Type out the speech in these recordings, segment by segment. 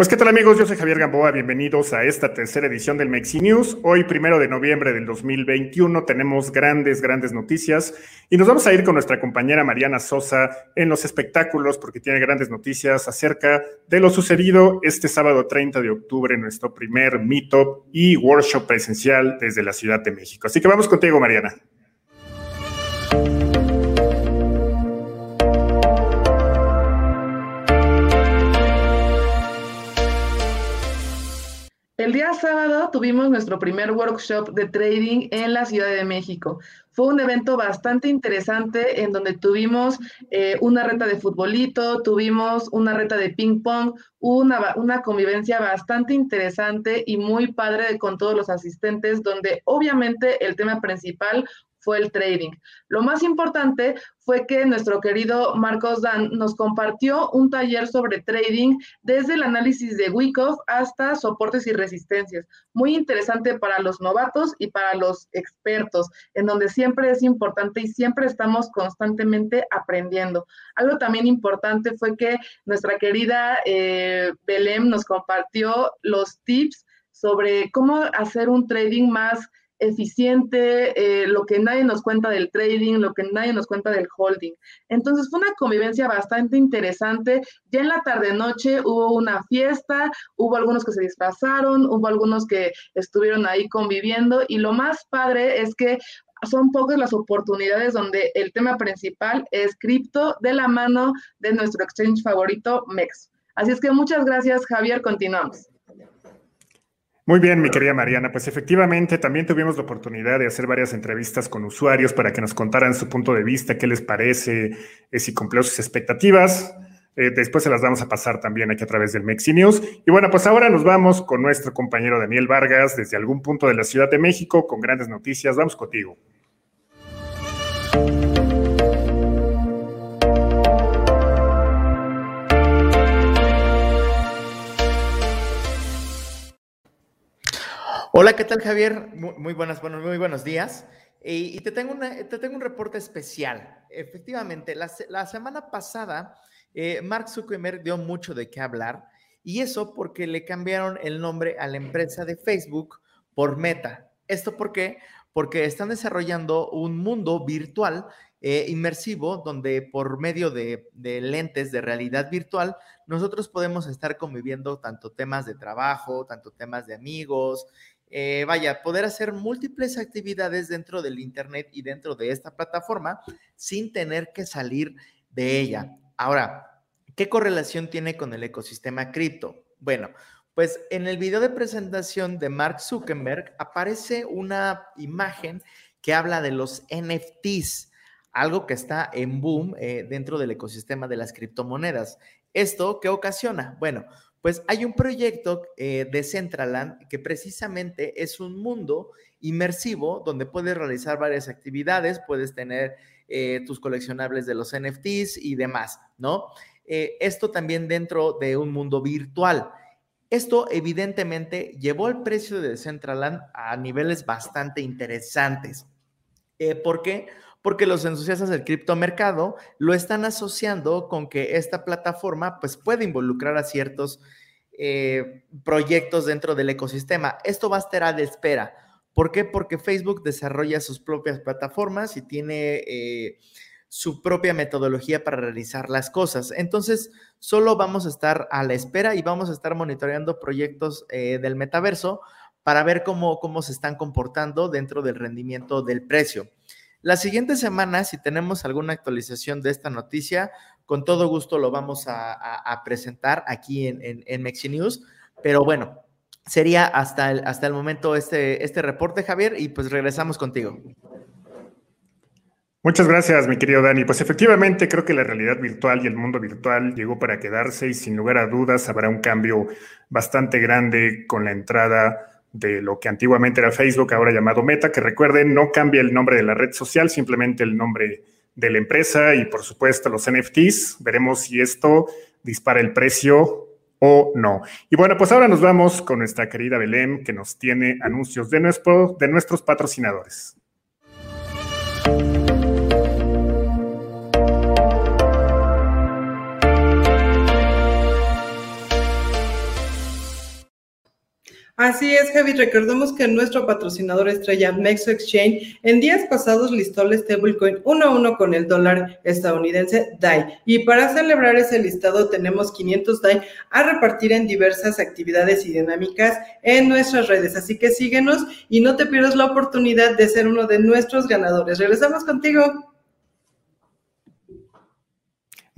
Pues qué tal amigos, yo soy Javier Gamboa, bienvenidos a esta tercera edición del Mexi News. Hoy, primero de noviembre del 2021, tenemos grandes, grandes noticias y nos vamos a ir con nuestra compañera Mariana Sosa en los espectáculos porque tiene grandes noticias acerca de lo sucedido este sábado 30 de octubre, nuestro primer meetup y workshop presencial desde la Ciudad de México. Así que vamos contigo, Mariana. El día sábado tuvimos nuestro primer workshop de trading en la Ciudad de México. Fue un evento bastante interesante en donde tuvimos eh, una reta de futbolito, tuvimos una reta de ping pong, una, una convivencia bastante interesante y muy padre con todos los asistentes, donde obviamente el tema principal fue el trading. Lo más importante fue que nuestro querido Marcos Dan nos compartió un taller sobre trading desde el análisis de Wyckoff hasta soportes y resistencias. Muy interesante para los novatos y para los expertos, en donde siempre es importante y siempre estamos constantemente aprendiendo. Algo también importante fue que nuestra querida eh, Belém nos compartió los tips sobre cómo hacer un trading más eficiente, eh, lo que nadie nos cuenta del trading, lo que nadie nos cuenta del holding. Entonces fue una convivencia bastante interesante. Ya en la tarde-noche hubo una fiesta, hubo algunos que se disfrazaron, hubo algunos que estuvieron ahí conviviendo y lo más padre es que son pocas las oportunidades donde el tema principal es cripto de la mano de nuestro exchange favorito, MEX. Así es que muchas gracias, Javier. Continuamos. Muy bien, mi querida Mariana. Pues efectivamente también tuvimos la oportunidad de hacer varias entrevistas con usuarios para que nos contaran su punto de vista, qué les parece, eh, si cumplió sus expectativas. Eh, después se las vamos a pasar también aquí a través del Mexi News. Y bueno, pues ahora nos vamos con nuestro compañero Daniel Vargas desde algún punto de la Ciudad de México con grandes noticias. Vamos contigo. Hola, ¿qué tal Javier? Muy, buenas, bueno, muy buenos días. Y, te, tengo te tengo un reporte especial. Efectivamente, la, semana pasada eh, Mark Zuckerberg dio mucho de qué hablar y eso porque le cambiaron el nombre a la empresa de Facebook por Meta. ¿Esto por qué? Porque están desarrollando un mundo virtual eh, inmersivo donde por medio de, de, lentes de realidad virtual nosotros podemos estar conviviendo tanto temas de trabajo, tanto temas de amigos, eh, vaya, poder hacer múltiples actividades dentro del Internet y dentro de esta plataforma sin tener que salir de ella. Ahora, ¿qué correlación tiene con el ecosistema cripto? Bueno, pues en el video de presentación de Mark Zuckerberg aparece una imagen que habla de los NFTs, algo que está en boom eh, dentro del ecosistema de las criptomonedas. ¿Esto qué ocasiona? Bueno, pues hay un proyecto eh, de Centraland que precisamente es un mundo inmersivo donde puedes realizar varias actividades, puedes tener eh, tus coleccionables de los NFTs y demás, ¿no? Eh, esto también dentro de un mundo virtual. Esto evidentemente llevó el precio de Centraland a niveles bastante interesantes. ¿Por qué? porque los entusiastas del criptomercado lo están asociando con que esta plataforma pues puede involucrar a ciertos eh, proyectos dentro del ecosistema. Esto va a estar a de espera. ¿Por qué? Porque Facebook desarrolla sus propias plataformas y tiene eh, su propia metodología para realizar las cosas. Entonces, solo vamos a estar a la espera y vamos a estar monitoreando proyectos eh, del metaverso para ver cómo, cómo se están comportando dentro del rendimiento del precio. La siguiente semana, si tenemos alguna actualización de esta noticia, con todo gusto lo vamos a, presentar aquí en, en, Mexi News. Pero bueno, sería hasta el, hasta el momento este, este reporte, Javier, y pues regresamos contigo. Muchas gracias, mi querido Dani. Pues efectivamente creo que la realidad virtual y el mundo virtual llegó para quedarse y sin lugar a dudas habrá un cambio bastante grande con la entrada de lo que antiguamente era Facebook, ahora llamado Meta, que recuerden, no cambia el nombre de la red social, simplemente el nombre de la empresa y por supuesto los NFTs. Veremos si esto dispara el precio o no. Y bueno, pues ahora nos vamos con nuestra querida Belén, que nos tiene anuncios de, nuestro, de nuestros patrocinadores. Así es, Javi. Recordemos que nuestro patrocinador estrella Mexo Exchange en días pasados listó el stablecoin uno a uno con el dólar estadounidense DAI. Y para celebrar ese listado tenemos 500 DAI a repartir en diversas actividades y dinámicas en nuestras redes. Así que síguenos y no te pierdas la oportunidad de ser uno de nuestros ganadores. Regresamos contigo.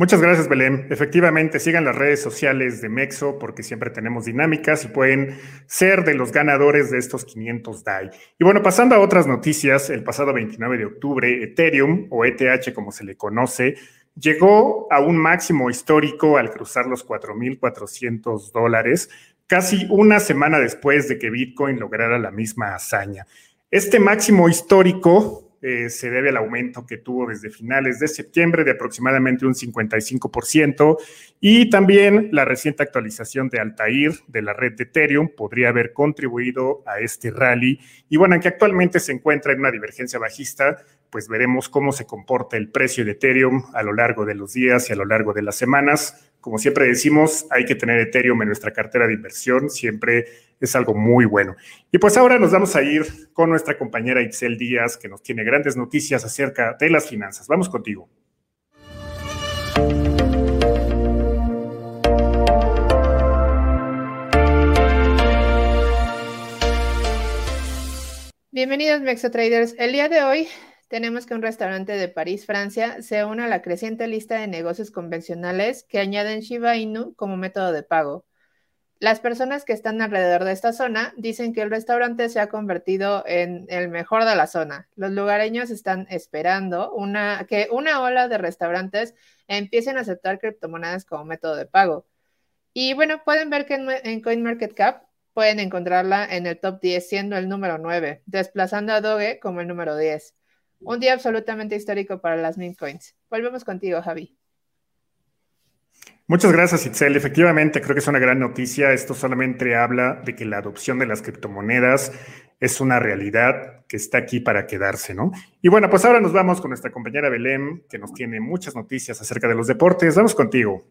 Muchas gracias, Belén. Efectivamente, sigan las redes sociales de Mexo porque siempre tenemos dinámicas y pueden ser de los ganadores de estos 500 DAI. Y bueno, pasando a otras noticias, el pasado 29 de octubre, Ethereum o ETH como se le conoce, llegó a un máximo histórico al cruzar los 4.400 dólares, casi una semana después de que Bitcoin lograra la misma hazaña. Este máximo histórico eh, se debe al aumento que tuvo desde finales de septiembre de aproximadamente un 55% y también la reciente actualización de Altair de la red de Ethereum podría haber contribuido a este rally. Y bueno, aunque actualmente se encuentra en una divergencia bajista, pues veremos cómo se comporta el precio de Ethereum a lo largo de los días y a lo largo de las semanas. Como siempre decimos, hay que tener Ethereum en nuestra cartera de inversión, siempre es algo muy bueno. Y pues ahora nos vamos a ir con nuestra compañera Itzel Díaz, que nos tiene grandes noticias acerca de las finanzas. Vamos contigo. Bienvenidos Mexo Traders. El día de hoy tenemos que un restaurante de París, Francia, se une a la creciente lista de negocios convencionales que añaden Shiba Inu como método de pago. Las personas que están alrededor de esta zona dicen que el restaurante se ha convertido en el mejor de la zona. Los lugareños están esperando que una ola de restaurantes empiecen a aceptar criptomonedas como método de pago. Y bueno, pueden ver que en, en CoinMarketCap pueden encontrarla en el top 10 siendo el número 9, desplazando a Doge como el número 10. Un día absolutamente histórico para las meme coins. Volvemos contigo, Javi. Muchas gracias, Itzel. Efectivamente, creo que es una gran noticia. Esto solamente habla de que la adopción de las criptomonedas es una realidad que está aquí para quedarse, ¿no? Y bueno, pues ahora nos vamos con nuestra compañera Belén, que nos tiene muchas noticias acerca de los deportes. Vamos contigo.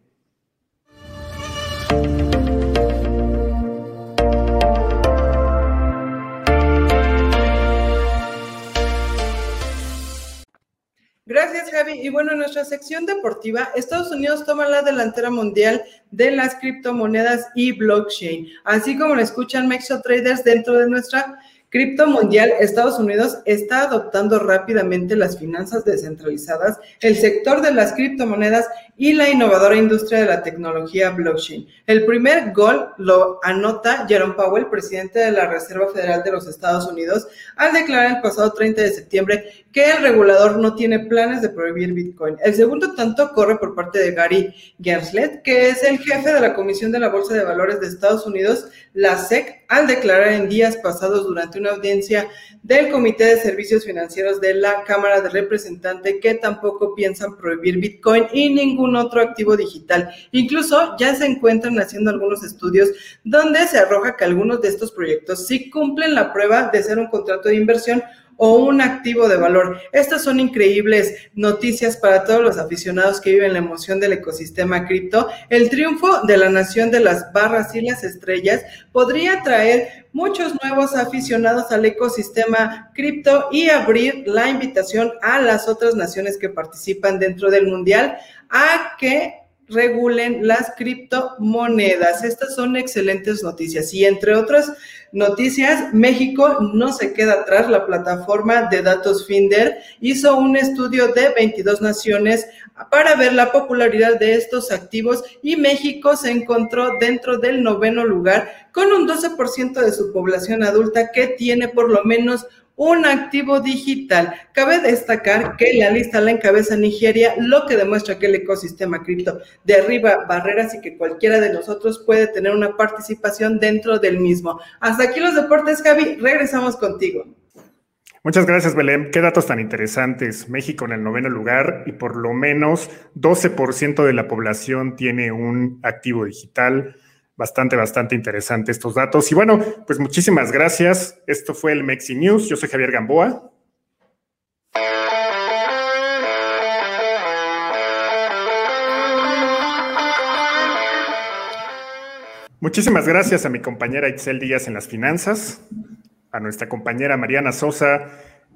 Javi. Y bueno, en nuestra sección deportiva, Estados Unidos toma la delantera mundial de las criptomonedas y blockchain. Así como lo escuchan Mexo Traders dentro de nuestra Cripto Mundial, Estados Unidos está adoptando rápidamente las finanzas descentralizadas, el sector de las criptomonedas y la innovadora industria de la tecnología blockchain. El primer gol lo anota Jerome Powell, presidente de la Reserva Federal de los Estados Unidos, al declarar el pasado 30 de septiembre que el regulador no tiene planes de prohibir Bitcoin. El segundo tanto corre por parte de Gary Genslet, que es el jefe de la Comisión de la Bolsa de Valores de Estados Unidos, la SEC, al declarar en días pasados durante una audiencia del Comité de Servicios Financieros de la Cámara de Representantes que tampoco piensan prohibir Bitcoin y ningún otro activo digital. Incluso ya se encuentran haciendo algunos estudios donde se arroja que algunos de estos proyectos sí cumplen la prueba de ser un contrato de inversión o un activo de valor. Estas son increíbles noticias para todos los aficionados que viven la emoción del ecosistema cripto. El triunfo de la nación de las barras y las estrellas podría traer muchos nuevos aficionados al ecosistema cripto y abrir la invitación a las otras naciones que participan dentro del mundial a que regulen las criptomonedas. Estas son excelentes noticias. Y entre otras noticias, México no se queda atrás. La plataforma de datos Finder hizo un estudio de 22 naciones para ver la popularidad de estos activos y México se encontró dentro del noveno lugar con un 12% de su población adulta que tiene por lo menos un activo digital. Cabe destacar que la lista la encabeza Nigeria, lo que demuestra que el ecosistema cripto derriba barreras y que cualquiera de nosotros puede tener una participación dentro del mismo. Hasta aquí los deportes, Javi. Regresamos contigo. Muchas gracias, Belén. Qué datos tan interesantes. México en el noveno lugar y por lo menos 12% de la población tiene un activo digital bastante, bastante interesante estos datos. Y bueno, pues muchísimas gracias. Esto fue el Mexi News. Yo soy Javier Gamboa. Muchísimas gracias a mi compañera Itzel Díaz en las finanzas, a nuestra compañera Mariana Sosa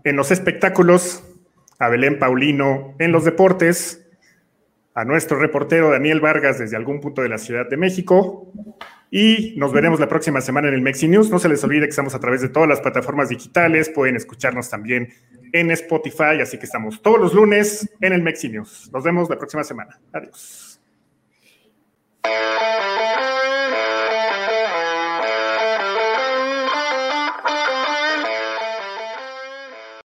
en los espectáculos, a Belén Paulino en los deportes, a nuestro reportero Daniel Vargas desde algún punto de la Ciudad de México. Y nos veremos la próxima semana en el Mexi News. No se les olvide que estamos a través de todas las plataformas digitales. Pueden escucharnos también en Spotify. Así que estamos todos los lunes en el Mexi News. Nos vemos la próxima semana. Adiós.